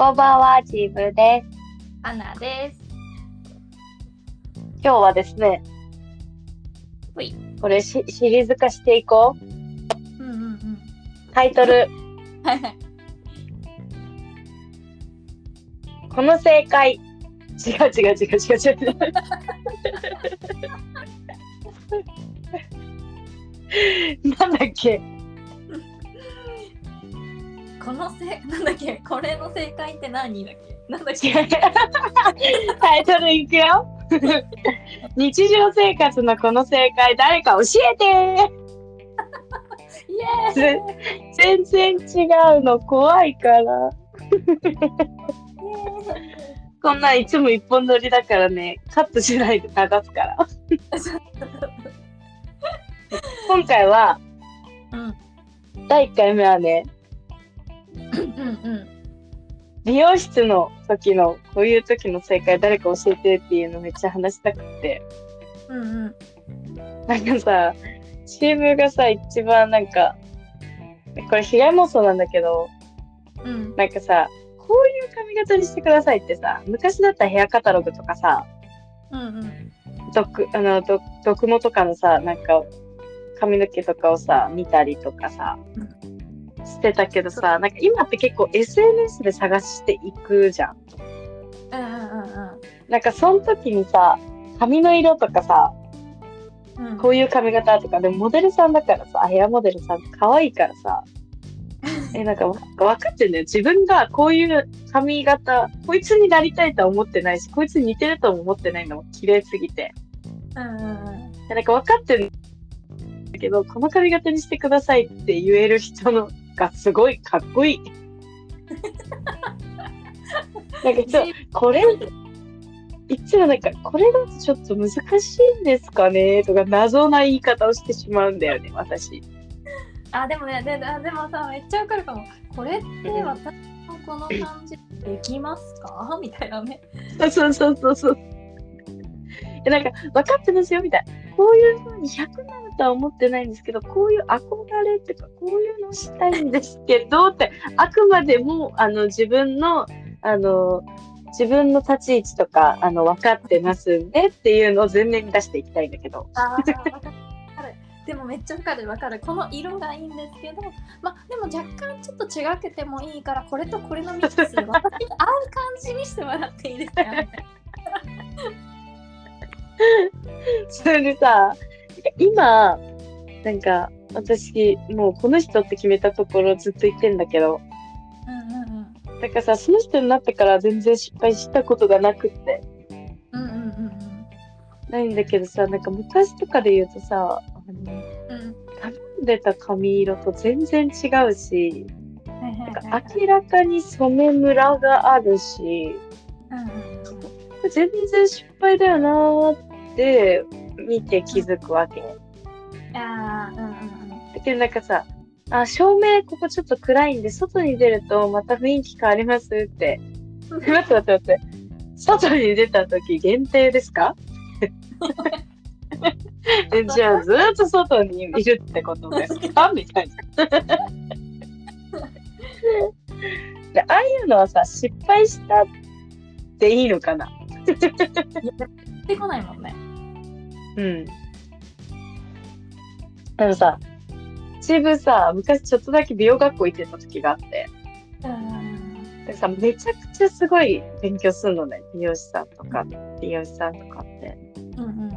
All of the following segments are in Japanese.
こんばんは、チーブです。アナです。今日はですね、ほい。これしシリーズ化していこう。うんうんうん。タイトル、はいはい。この正解。違う違う違う違う違う。なんだっけ？このせ、なんだっけ、これの正解って何だっけ？なんだっけ？タイトルいくよ。日常生活のこの正解、誰か教えて イエー全然違うの怖いから。こんなんいつも一本撮りだからね、カットしないで流すから。今回は、うん第1回目はね、うんうん。美容室の時の、こういう時の正解誰か教えてっていうのめっちゃ話したくて。うんうん。なんかさ、チームがさ、一番なんか、これ被害妄想なんだけど、うんなんかさ、こういう髪型にしてくださいってさ、昔だったらヘアカタログとかさ、うんうん。毒、あの、毒、毒もとかのさ、なんか、髪の毛とかをさ、見たりとかさ、してたけどさ、なんか今って結構 SNS で探していくじゃん。うんうんなんかその時にさ、髪の色とかさ、うんうん。こういう髪型とか、でもモデルさんだからさ、ヘアモデルさん可愛いからさ、え、なんかわ分かってんだよ。自分がこういう髪型、こいつになりたいとは思ってないし、こいつに似てるとも思ってないのも綺麗すぎて。うんうんうん。でなんか分かってるんだけど、この髪型にしてくださいって言える人のがすごいかっこいい。なんかそう、これ、いつもなんか、これだとちょっと難しいんですかねとか、謎な言い方をしてしまうんだよね、私。あ、でもね、で、ででもさ、めっちゃわかるかも。これって私のこの感じできますか？みたいなね。そうそうそうそうそう。でなんか、分かってますよ、みたいな。こういう風に100なるとは思ってないんですけど、こういう憧れっていうか、こういうのしたいんですけど、って、あくまでも、あの、自分の、あの、自分の立ち位置とか、あの、分かってますんでっていうのを前面に出していきたいんだけど。でもめっちゃわかるわかる。この色がいいんですけど、まあでも若干ちょっと違けてもいいから、これとこれのミックス、私に合う感じにしてもらっていいですかみたいなそれでさ、今、なんか、私、もうこの人って決めたところずっと言ってんだけど、うんうんうん。だからさ、その人になってから全然失敗したことがなくって。うんうんうんないんだけどさ、なんか昔とかで言うとさ、あの。頼んでた髪色と全然違うし、はいはいなんはいか明らかに染めムラがあるし、うんうん全然失敗だよなーって見て気づくわけ。うん。ああ、うんうんうん。だけどなんかさ、あ、照明ここちょっと暗いんで、外に出るとまた雰囲気変わりますって。待って待って待って。外に出た時限定ですか？えじゃあずっと外にいるってことですか？みたいな。でああいうのはさ、失敗したっていいのかな？出てこないもんね。うん。でもさ、自分さ、昔ちょっとだけ美容学校行ってた時があって、うん。でさ、めちゃくちゃすごい勉強するのね。美容師さんとか、美容師さんとかって。うんうん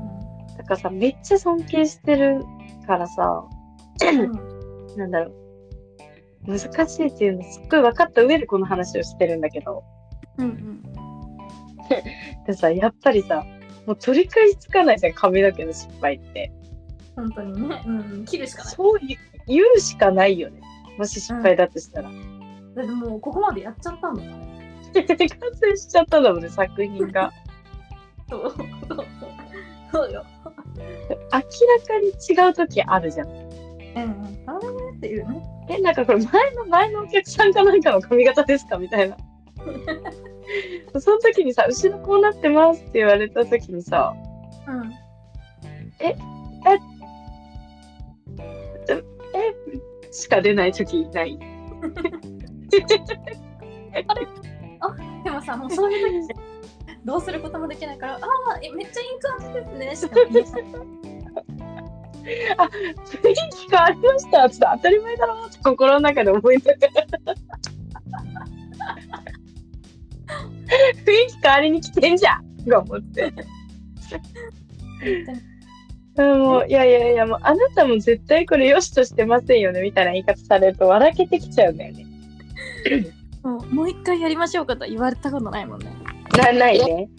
だからさ、めっちゃ尊敬してるからさ、うん。なんだろう。難しいっていうのすっごい分かった上でこの話をしてるんだけど、うんうん。でさ、やっぱりさ、もう取り返しつかないじゃん、髪の毛の失敗って。本当にね。うんうん。切るしかない。そう言う言うしかないよね。もし失敗だとしたら。だってもうここまでやっちゃったんだね。完成しちゃったんだもんね、作品が。そうそうそう。よ。明らかに違う時あるじゃん。うんうん。あれっていうね。え、なんかこれ前の前のお客さんかなんかの髪型ですかみたいな。その時にさ、後ろこうなってますって言われた時にさ、うん。えしか出ない時ない？もさもうそういう時どうすることもできないから「ああえめっちゃいい感じですね」しか言えない雰囲気変わりましたって当たり前だろうって心の中で思いながら。気変わりに来てんじゃんが思って。うんもういやいやいやもうあなたも絶対これ良しとしてませんよねみたいな言い方されると笑けてきちゃうんだよね。もうもう一回やりましょうかと言われたことないもんね。なないね。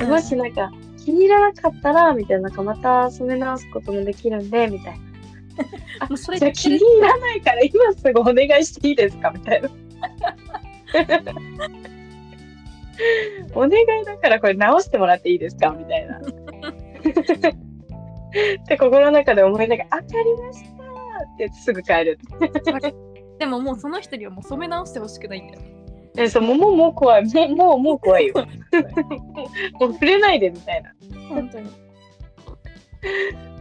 うんもしなんか気に入らなかったらみたいななんかまた染め直すこともできるんでみたいな。もうそれじゃあ気に入らないから今すぐお願いしていいですかみたいな。お願いだからこれ直してもらっていいですか？みたいな。って心の中で思いながら「当たりました!」ってすぐ帰る。でももうその人にはもう染め直してほしくないんだよ。えそうもうもうもう怖い もうもうもう怖いよ。もう触れないでみたいな。本当に。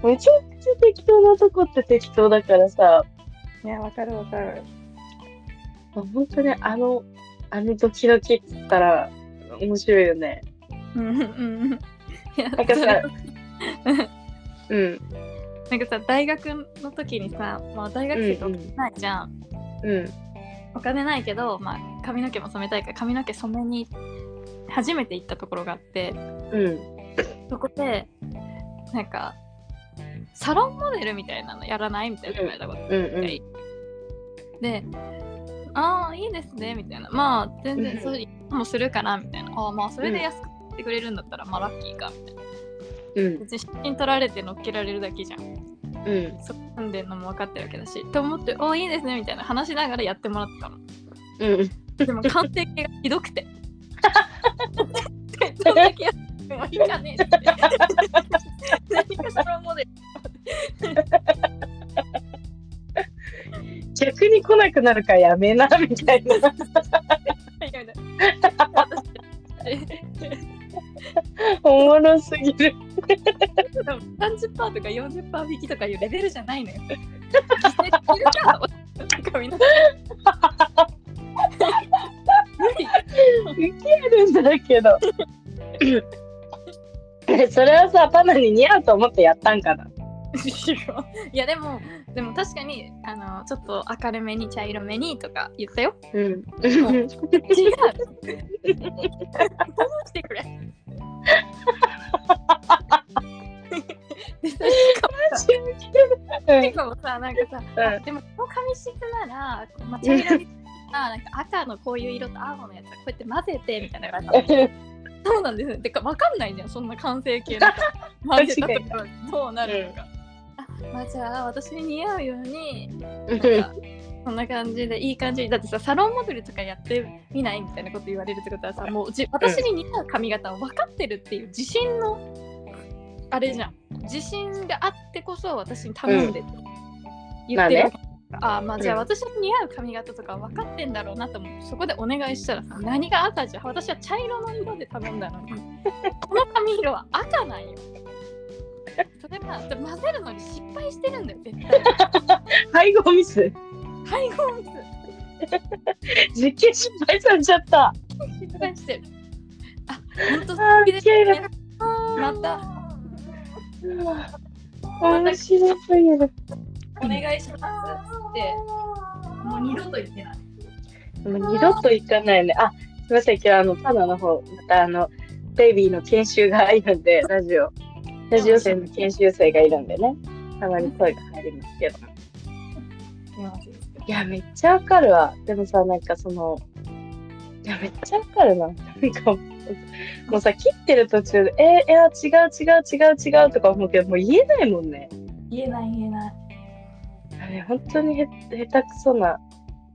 めちゃくちゃ適当なとこって適当だからさいや、わかるわかる。本当にあのあのドキドキっつったら面白いよね。うん。うん。なん。かさうん。なん。かさ、大学の時にさ、まあ大学生とお金ないじゃん。うん。お金ないけど、まあ髪の毛も染めたいから髪の毛染めに初めて行ったところがあって、うん。そこで、なん。か、サロンモデルみたいなのやらないみたいな言われたことで、ああ、いいですね、みたいな。まあ、全然そういもするかな、みたいな。ああ、まあ、それで安くしてくれるんだったら、まあ、ラッキーか、みたいな。うん別に写真撮られて乗っけられるだけじゃん。うんそこ住んでんのも分かってるわけだし。と思って、おいいですね、みたいな話しながらやってもらってたの。うんでも、完成形がひどくて。どんだけやってもいいかねって。何かサロンモデル。逆に来なくなるからやめなみたいな。おもろすぎる。でも30%とか40%引きとかいうレベルじゃないのよ。犠牲するか髪の毛無理ウケるんだけど。それはさ、パナに似合うと思ってやったんかな？いやでもでも確かにあのちょっと明るめに茶色めにとか言ったよ。うん。違う。どうしてくれ。でさしかもさなんかさ、あでもこの髪質なら、まあ、茶色にあ なんか赤のこういう色と青のやつこうやって混ぜてみたいな言われたのそうなんですよ。てかわかんないじゃんそんな完成形なんか混ぜたとかどうなるのか。あまあじゃあ私に似合うようになんかそんな感じでいい感じにだってさサロンモデルとかやってみないみたいなこと言われるってことはさもうじ私に似合う髪型を分かってるっていう自信のあれじゃん。自信があってこそ私に頼んでって言ってるわけ、ああまあじゃあうん。私に似合う髪型とか分かってんだろうなと思ってそこでお願いしたらさ何が赤じゃん。私は茶色の色で頼んだのに。この髪色は赤なんよそれは混ぜるのに失敗してるんだよ絶対 配合ミス？配合ミス実験失敗されちゃった。失敗してる。あ、本当あーウケる。また面白すぎる。お願いしますってもう二度と言ってない。もう二度と行かないね。あ、すみません、今日あの、パナの方、またあの、ベイビーの研修がいるんで、ラジオ、ラジオ生の研修生がいるんでね、たまに声が入りますけど。いや、めっちゃわかるわ。でもさ、なんかその、いや、めっちゃわかるな。なんか、もうさ、切ってる途中で、えー、いや、違う違う違う違うとか思うけど、もう言えないもんね。言えない言えない。あれ、本当にへ下手くそな。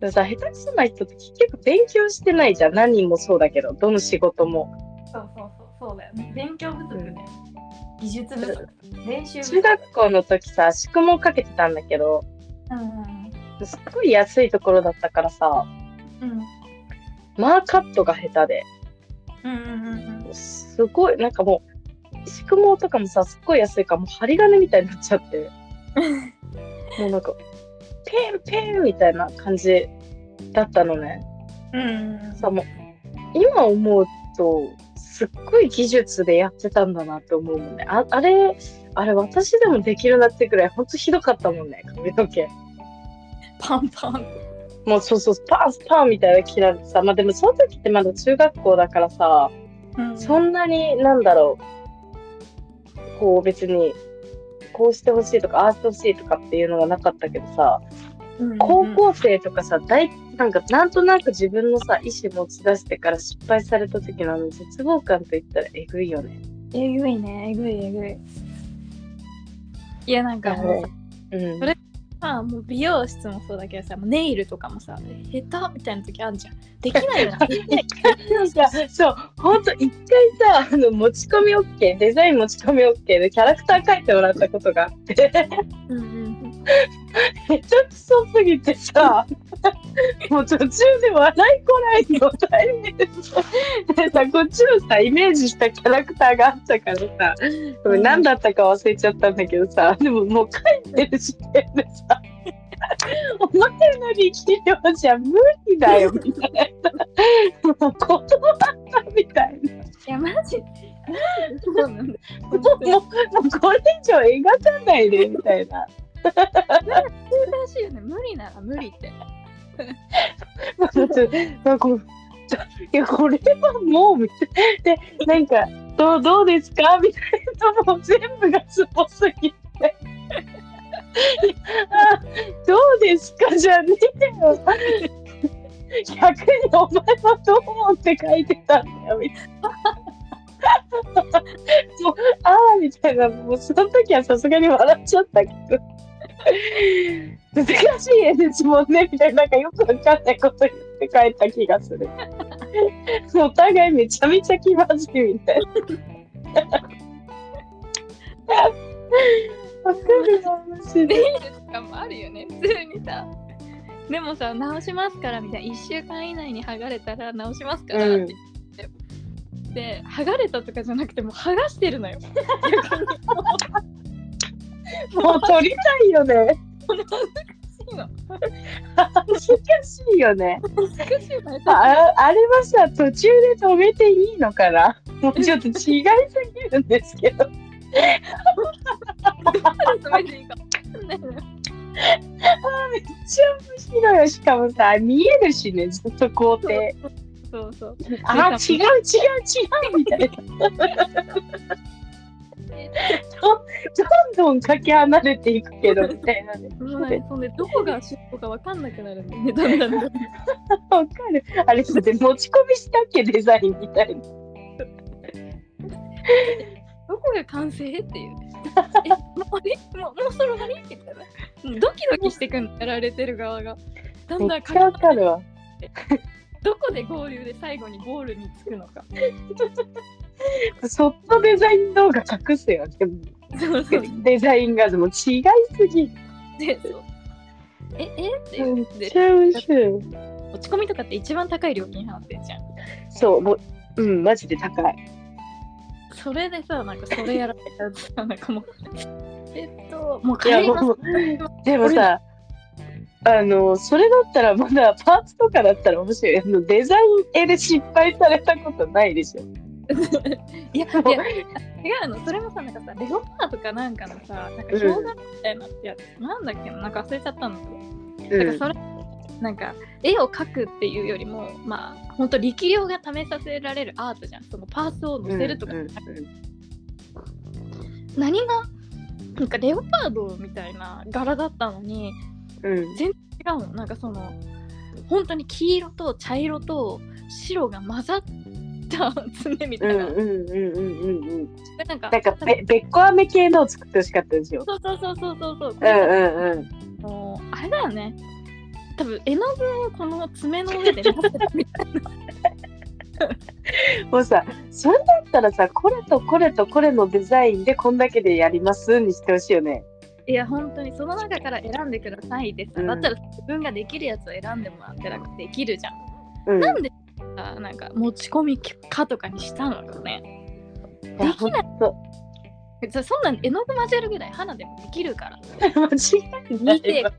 でもさ、下手くそな人って結局勉強してないじゃん。何人もそうだけど、どの仕事も。そうそうそうそうだよね。勉強不足で、技術不足、練習。中学校の時さ、宿問かけてたんだけど、うんうんすっごい安いところだったからさ、うん。マーカットが下手で、うんうんうんすごい、なんかもう、宿毛とかもさ、すっごい安いから、もう針金みたいになっちゃって、もうなんか、ペンペンみたいな感じだったのね。うんうん。さ、もう、今思うと、すっごい技術でやってたんだなって思うもんね。ああれ、あれ私でもできるなってくらい、ほんとひどかったもんね、髪の毛。パンパン。もうそうそう、パンスパンみたいな切られてさ、まあでもその時ってまだ中学校だからさ、うんそんなになんだろう、こう別に、こうしてほしいとか、ああしてほしいとかっていうのがなかったけどさ、うん高校生とかさ、大なんかなんとなく自分のさ、意思持ち出してから失敗された時のあの絶望感といったらえぐいよね。えぐいね、えぐいえぐい。いや、なんかもうさ、うん。それまあもう美容室もそうだけどさ、もうネイルとかもさ、下手みたいな時あるじゃん。できないよ な。そう、ほんと一回さ、あの持ち込み OK、デザイン持ち込み OK でキャラクター描いてもらったことがあって、うんうんめっちゃくそすぎてさ、もう途中で笑いこらえのタイミングでさ、こっちのさ、イメージしたキャラクターがあったからさ、ごめん何だったか忘れちゃったんだけどさ、でももう書いてる時点でさ、お前の力量じゃ無理だよ、みたいな。もう断ったみたいな。いや、マジ、そうなんだよ。もう、もうこれ以上描かないで、みたいな。難しいよね。無理なら無理って。なんか、いや、これはもう、みたいな。で、なんか、どう、どうですかみたいな、もう全部がすごすぎて。あどうですかじゃねえよ。逆にお前はどう思って書いてたんだよ、みたいな。もう、ああ、みたいな、もうその時はさすがに笑っちゃったけど。難しい絵ですもんね、みたいな、なんかよくわかんないこと言って帰った気がする。お互いめちゃめちゃ気まずいみたいな。わかるな、マジネで。イルとかもあるよね。普通にさ。でもさ、直しますからみたいな。1週間以内に剥がれたら直しますからって言って。で、剥がれたとかじゃなくてもう剥がしてるのよ。もう撮りたいよね。いいの恥ずかしいよね。難しいのよ。ああれはさ、途中で止めていいのかな？もうちょっと違いすぎるんですけど。詰めていいか分かんないのよ。めっちゃ面白いよ。しかもさ、見えるしね、ずっと工程。そうそう。あ、違う違う違うみたいな。どんどんかけ離れていくけどみたいなね。そうどこが尻尾か分かんなくなるんだよね。だんだんかる。あれだって持ち込みしたっけデザインみたいな。どこが完成っていう。え、もうもうもうそろ終わりみたいな。うんドキドキしてくんやられてる側が。だんだんめっちゃわかるわ。どこで合流で最後にゴールに着くのか。そっとデザイン動画隠すよ。でもそうそう。デザイン画像も違いすぎる。で、そう。え、え？って言めっってちゃ面白い。落ち込みとかって一番高い料金払ってんじゃん。そう、もう、うん、マジで高い。それでさ、なんかそれやられたらさ、なんかもう、えっと、もう帰りますでもさ、あの、それだったらまだパーツとかだったら面白い。あのデザイン絵で失敗されたことないでしょ。いや、いや、違うの、それもさ、なんかさ、レゴパーとかなんかのさ、なんか表画みたいなやつ、なんだっけな、なんか忘れちゃったんだけど、なんかそれ、なんか絵を描くっていうよりも、まあ、ほんと力量が試させられるアートじゃん。そのパーツを載せるとか。じゃなくて、何が、なんかレオパードみたいな柄だったのに、うん、うん、違うの。なんかその本当に黄色と茶色と白が混ざった爪みたいな、うんうんうんうんうんうん。でなんかなんかべ、べっこ飴系のを作ってほしかったんですよ。そうそうそうそうそうそう、うんうんうん。もうあれだよね多分絵の具をこの爪の上で混ぜたみたいなもうさ、それだったらさ、これとこれとこれのデザインでこんだけでやりますにしてほしいよね。いや本当にその中から選んでくださいってさ、うんだったら自分ができるやつを選んでもらってなくてできるじゃん、うん。なんでさなんか持ち込みかとかにしたのかねできないとそそんなん絵の具混ぜるぐらい花でもできるから間違いない見てわ。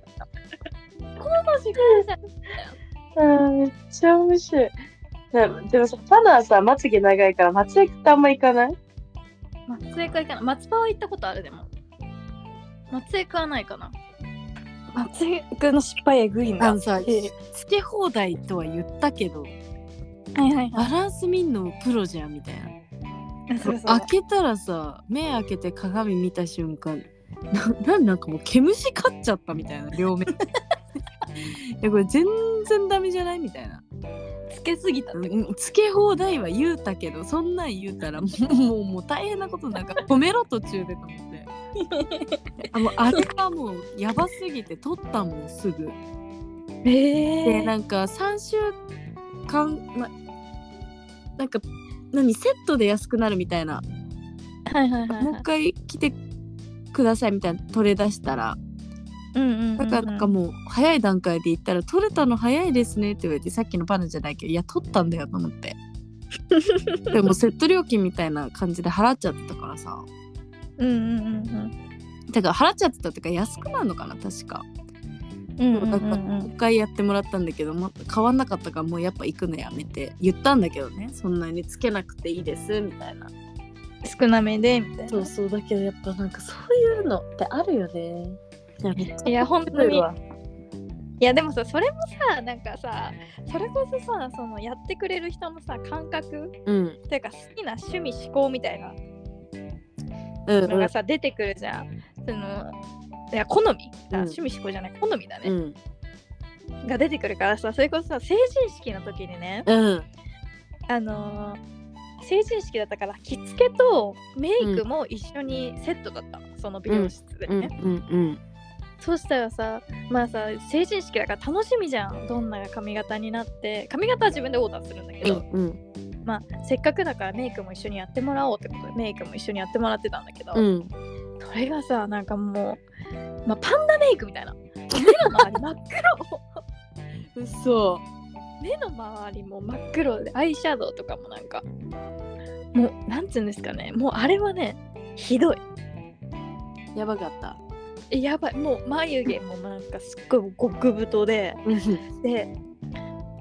この時間じゃあーめっちゃ面白い。でもでもさ、パナはさ、まつげ長いから、松江区ってあんま行かない？松江区は行かない。松葉は行ったことあるでも。松江区はないかな。松江区の失敗えぐいんだ。あのさええつけ放題とは言ったけどはいはいはい。バランス見んのプロじゃんみたいな。そうそう。開けたらさ目開けて鏡見た瞬間ななんなんかもう毛虫飼っちゃったみたいな両目。いやこれ全然ダメじゃないみたいな。つけすぎた。つけ放題は言うたけどそんなん言うたらもうもうもう大変なことなんか止めろ途中でと思って。あもうあれはもうやばすぎて取ったもんすぐ。えでなんか3週間、ま、なんか何セットで安くなるみたいな。はいはいはい、もう一回来てくださいみたいな取れ出したら。うんうんうんうん。だからなんかもう早い段階で言ったら取れたの早いですねって言われてさっきのパンじゃないけどいや取ったんだよと思って。でもセット料金みたいな感じで払っちゃってたからさ。うんうんうんだから払っちゃってたっていうか安くなるのかな確かうんうんうんだからうんもう一回やってもらったんだけども変わんなかったからもうやっぱ行くのやめて言ったんだけどね。そんなにつけなくていいですみたいな。少なめでみたいな。そうそうだけどやっぱなんかそういうのってあるよね。いや本当にいわ。やでもさそれもさなんかさそれこそさそのやってくれる人のさ感覚うん。っていうか好きな趣味思考みたいなうん。のがさ、出てくるじゃん。そのいや好み。あうん。趣味思考じゃない。好みだね、うん。が出てくるからさそれこそさ成人式の時にねうん。あのー成人式だったから着付けとメイクも一緒にセットだったの、その美容室でうん。ね、うん。そうしたらさまあさ成人式だから楽しみじゃん。どんな髪型になって。髪型は自分でオーダーするんだけうど、ん。うん。まあせっかくだからメイクも一緒にやってもらおうってことでメイクも一緒にやってもらってたんだけど、うん。それがさなんかもう、まあ、パンダメイクみたいな。目の周り真っ黒。嘘目の周りも真っ黒でアイシャドウとかもなんかもうなんつうんですかね。もうあれはねひどい。やばかった。えやばい。もう眉毛もなんかすっごい極太で。うん。で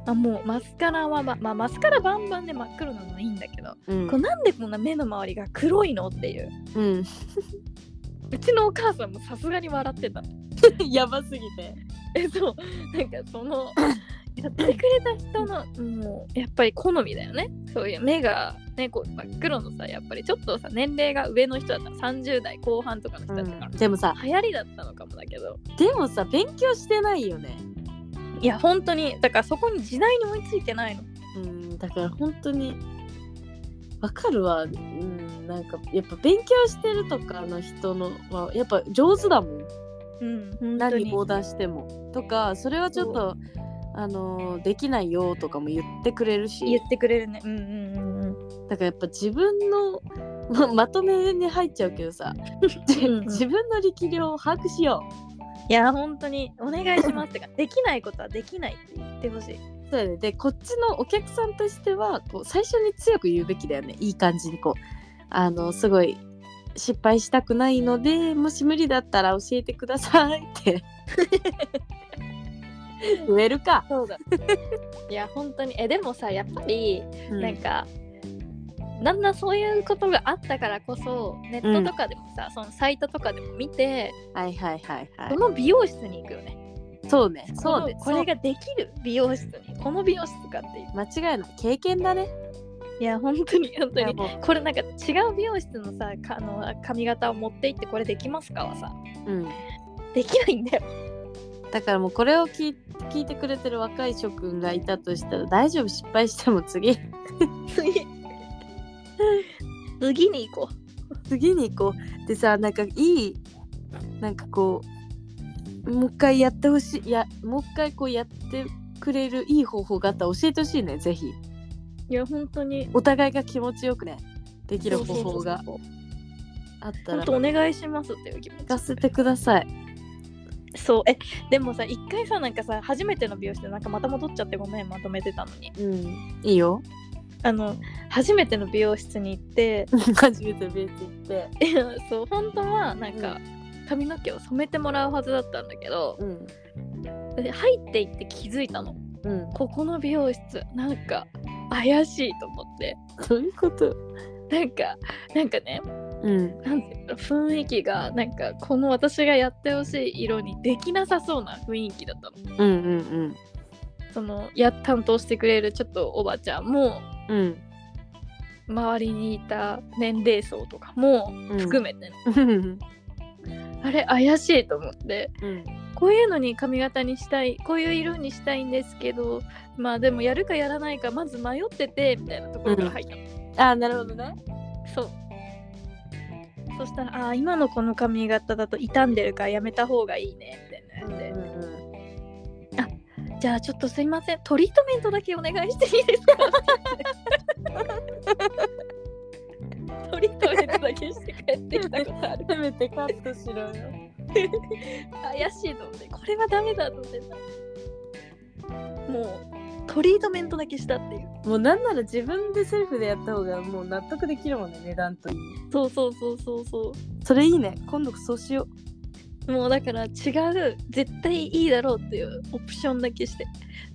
あもうマスカラはままあマスカラバンバンで真っ黒なのはいいんだけど、うん。これなんでこんな目の周りが黒いのっていう。うんうちのお母さんもさすがに笑ってた。やばすぎて。えそう。なんかその やってくれた人のもうやっぱり好みだよね。そういう目がねこう真っ黒のさやっぱりちょっとさ年齢が上の人だったら30代後半とかの人だったから、でもさ流行りだったのかもだけど。でもさ勉強してないよね。いや本当に。だからそこに時代に追いついてないの。うんだから本当にわかるわ。うんなんかやっぱ勉強してるとかの人のはやっぱ上手だもん。うん何オーダーしても。とかそれはちょっとあのーできないよとかも言ってくれるし。言ってくれるね。うんうんうんうん。だからやっぱ自分のま まとめに入っちゃうけどさ。自分の力量を把握しよいや本当に。お願いします。ってかできないことはできないって言ってほしい。うでこっちのお客さんとしてはこう最初に強く言うべきだよね。いい感じにこう。あのすごい失敗したくないのでもし無理だったら教えてくださいって。言えるか、そうだいや本当に。えでもさやっぱりうん。なんか、だんだんそういうことがあったからこそネットとかでもさ、そのサイトとかでも見て、はいはいはいはこの美容室に行くよね。いそうね。そうね。これができる美容室にこの美容室かって。いう。間違いない。経験だね。いや本当に本当に。これなんか違う美容室のさかあの髪型を持って行ってこれできますかはさ。うん。できないんだよ。だからもうこれを聞い聞いてくれてる若い諸君がいたとしたら大丈夫失敗しても次。次。次に行こ次にこう。でさなんかいいなんかこうもう一回やってほしい。いやもう一回こうやってくれるいい方法があったら教えてほしいね。ぜひ。う。いや本当に。お互いが気持ちよくね。できる方法があったら。本当お願いしますっていう気持ち。聞かせてください。そう。えでもさ一回さなんかさ初めての美容師でなんかまた戻っちゃってごめんまとめてたのに。うん。いいよ。あの初めての美容室に行って。初めてベース行って。そう本当はなんか、髪の毛を染めてもらうはずだったんだけどうんで入っていって気づいたの。うん。ここの美容室なんか怪しいと思って。どういうこと？なんかなんかねうん。なんていうの雰囲気がなんかこの私がやってほしい色にできなさそうな雰囲気だったの。うんうんそのや担当してくれるちょっとおばちゃんもうん。うん周りにいた年齢層とかも含めてね、う んあれ怪しいと思って。うん。こういうのに髪型にしたいこういう色にしたいんですけどまあでもやるかやらないかまず迷っててみたいなところから入ったの、あなるほどね。そう。そしたらあー今のこの髪型だと傷んでるからやめた方がいいねみたいなやつで、じゃあちょっとすいません。トリートメントだけお願いしていいですか？せめてカットしろよ。怪しいと思ってこれはダメだと思ってもうトリートメントだけしたっていう。もうなんなら自分でセルフでやった方がもう納得できるもんね値段と。いいそうそうそうそう。そそれいいね。今度そうしよう。もうだから違う絶対いいだろうっていうオプションだけして。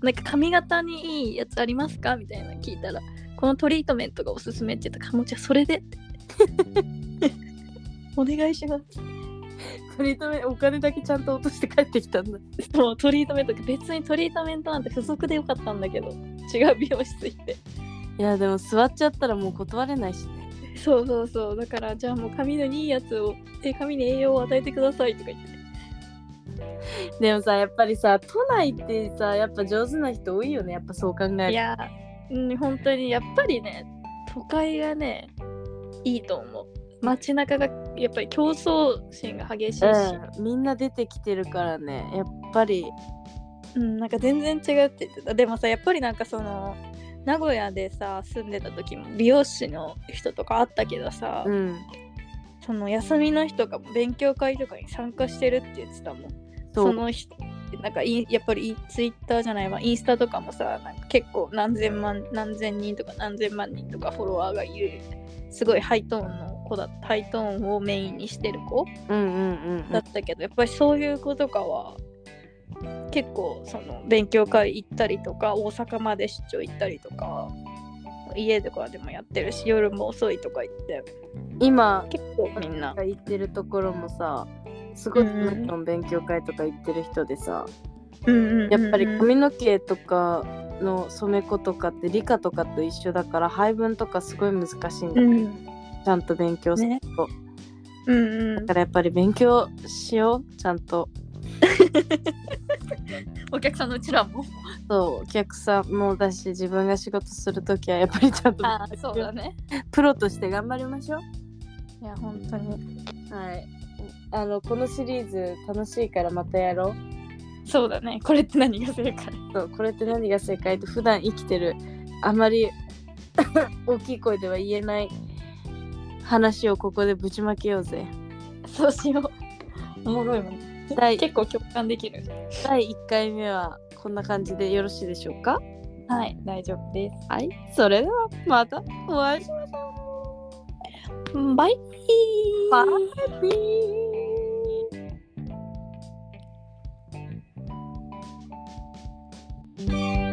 なんか髪型にいいやつありますか？みたいなの聞いたらこのトリートメントがおすすめって言ったからもうじゃあそれでってお願いします。うトリートメントお金だけちゃんと落として帰ってきたんだ。そうトリートメント別にトリートメントなんて付属でよかったんだけど。違う美容室行って。いやでも座っちゃったらもう断れないしね。そうそうそう。だからじゃあもう髪のいいやつをえ髪に栄養を与えてくださいとか言って。でもさやっぱりさ都内ってさやっぱ上手な人多いよね。やっぱそう考えると。いやうん本当に。やっぱりね都会がねいいと思う。街中がやっぱり競争心が激しいし、うん、みんな出てきてるからね。やっぱり。うん、なんか全然違うって言ってた。でもさやっぱりなんかその名古屋でさ住んでた時も美容師の人とかあったけどさ、うん。その休みの日とかも勉強会とかに参加してるって言ってたもん。その人なんかやっぱりツイッターじゃないわインスタとかもさなんか結構何千万何千人とか何千万人とかフォロワーがいるすごいハイトーンの子だハイトーンをメインにしてる子だったけど、やっぱりそういう子とかは結構その勉強会行ったりとか大阪まで出張行ったりとか家とかでもやってるし夜も遅いとか言って。今結構みんな。行ってるところもさすごい勉強会とか行ってる人でさ、うんやっぱり髪の毛とかの染め子とかって理科とかと一緒だから配分とかすごい難しいんだけど、うんちゃんと勉強するねと、うんうん。だからやっぱり勉強しようちゃんと。お客さんのうちらも。そうお客さんもだし自分が仕事するときはやっぱりちゃんとああそうだね。プロとして頑張りましょう。いや本当に。はい。あのこのシリーズ楽しいからまたやろう。そうだね。これって何が正解？そうこれって何が正解？って普段生きてるあまり 大きい声では言えない話をここでぶちまけようぜそうしよう。おもろいもん。第結構共感できる。第1回目はこんな感じでよろしいでしょうか？はい、大丈夫です。はいそれではまたお会いしましょうバイバイビー